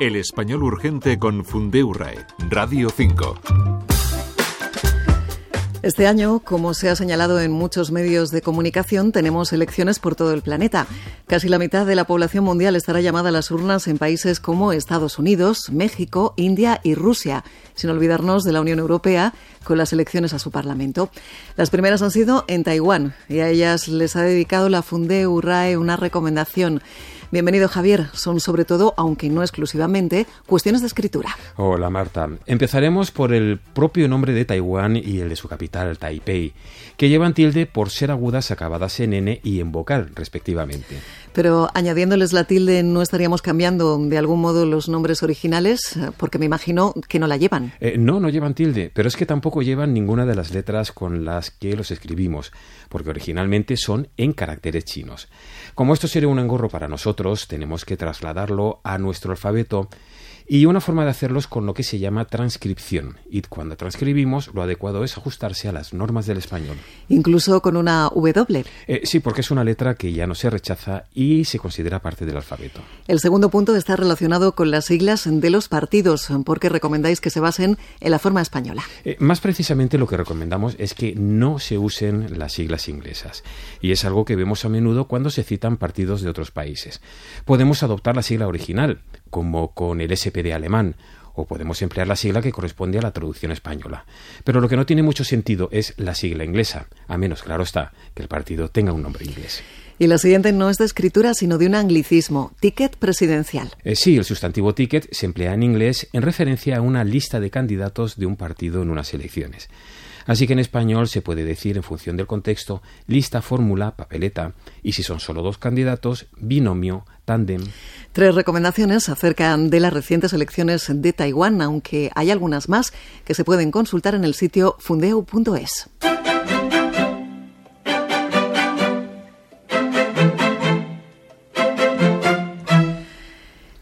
El español urgente con Fundeurae, Radio 5. Este año, como se ha señalado en muchos medios de comunicación, tenemos elecciones por todo el planeta. Casi la mitad de la población mundial estará llamada a las urnas en países como Estados Unidos, México, India y Rusia, sin olvidarnos de la Unión Europea con las elecciones a su Parlamento. Las primeras han sido en Taiwán y a ellas les ha dedicado la Funde URAE una recomendación. Bienvenido Javier. Son sobre todo, aunque no exclusivamente, cuestiones de escritura. Hola Marta. Empezaremos por el propio nombre de Taiwán y el de su capital, Taipei, que llevan tilde por ser agudas acabadas en N y en vocal, respectivamente. Pero añadiéndoles la tilde, ¿no estaríamos cambiando de algún modo los nombres originales? Porque me imagino que no la llevan. Eh, no, no llevan tilde, pero es que tampoco llevan ninguna de las letras con las que los escribimos, porque originalmente son en caracteres chinos. Como esto sería un engorro para nosotros, tenemos que trasladarlo a nuestro alfabeto y una forma de hacerlo es con lo que se llama transcripción. Y cuando transcribimos, lo adecuado es ajustarse a las normas del español. Incluso con una W. Eh, sí, porque es una letra que ya no se rechaza y se considera parte del alfabeto. El segundo punto está relacionado con las siglas de los partidos, porque recomendáis que se basen en la forma española. Eh, más precisamente lo que recomendamos es que no se usen las siglas inglesas. Y es algo que vemos a menudo cuando se citan partidos de otros países. Podemos adoptar la sigla original, como con el SPD alemán, o podemos emplear la sigla que corresponde a la traducción española. Pero lo que no tiene mucho sentido es la sigla inglesa, a menos, claro está, que el partido tenga un nombre inglés. Y la siguiente no es de escritura, sino de un anglicismo, ticket presidencial. Eh, sí, el sustantivo ticket se emplea en inglés en referencia a una lista de candidatos de un partido en unas elecciones. Así que en español se puede decir, en función del contexto, lista, fórmula, papeleta, y si son solo dos candidatos, binomio, tándem. Tres recomendaciones acerca de las recientes elecciones de Taiwán, aunque hay algunas más que se pueden consultar en el sitio fundeo.es.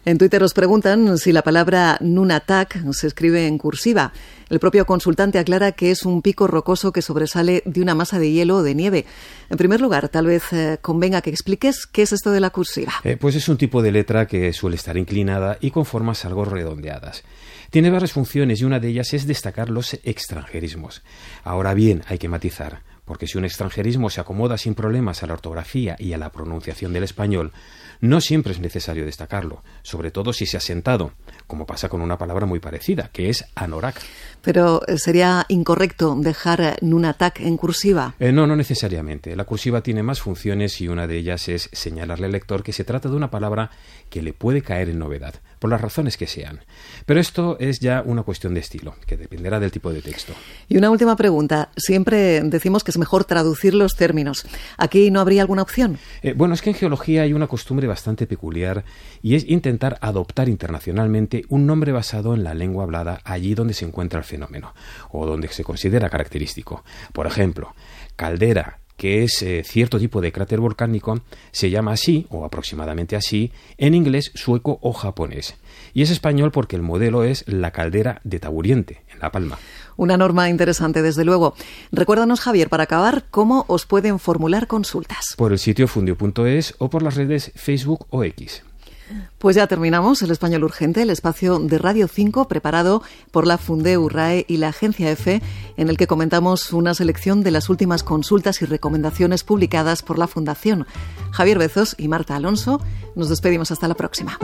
En Twitter os preguntan si la palabra Nunatak se escribe en cursiva. El propio consultante aclara que es un pico rocoso que sobresale de una masa de hielo o de nieve. En primer lugar, tal vez eh, convenga que expliques qué es esto de la cursiva. Eh, pues es un tipo de letra que suele estar inclinada y con formas algo redondeadas. Tiene varias funciones y una de ellas es destacar los extranjerismos. Ahora bien, hay que matizar porque si un extranjerismo se acomoda sin problemas a la ortografía y a la pronunciación del español, no siempre es necesario destacarlo, sobre todo si se ha sentado, como pasa con una palabra muy parecida, que es anorak. Pero eh, sería incorrecto dejar eh, nunatak en cursiva. Eh, no, no necesariamente. La cursiva tiene más funciones y una de ellas es señalarle al lector que se trata de una palabra que le puede caer en novedad, por las razones que sean. Pero esto es ya una cuestión de estilo, que dependerá del tipo de texto. Y una última pregunta. Siempre decimos que es mejor traducir los términos. ¿Aquí no habría alguna opción? bueno, es que en geología hay una costumbre bastante peculiar y es intentar adoptar internacionalmente un nombre basado en la lengua hablada allí donde se encuentra el fenómeno o donde se considera característico. Por ejemplo, caldera, que es eh, cierto tipo de cráter volcánico, se llama así, o aproximadamente así, en inglés, sueco o japonés. Y es español porque el modelo es la caldera de Taburiente, en La Palma. Una norma interesante, desde luego. Recuérdanos, Javier, para acabar, cómo os pueden formular consultas. Por el sitio fundio.es o por las redes Facebook o X. Pues ya terminamos el Español Urgente, el espacio de Radio 5 preparado por la Fundeu RAE y la Agencia EFE, en el que comentamos una selección de las últimas consultas y recomendaciones publicadas por la Fundación. Javier Bezos y Marta Alonso, nos despedimos hasta la próxima.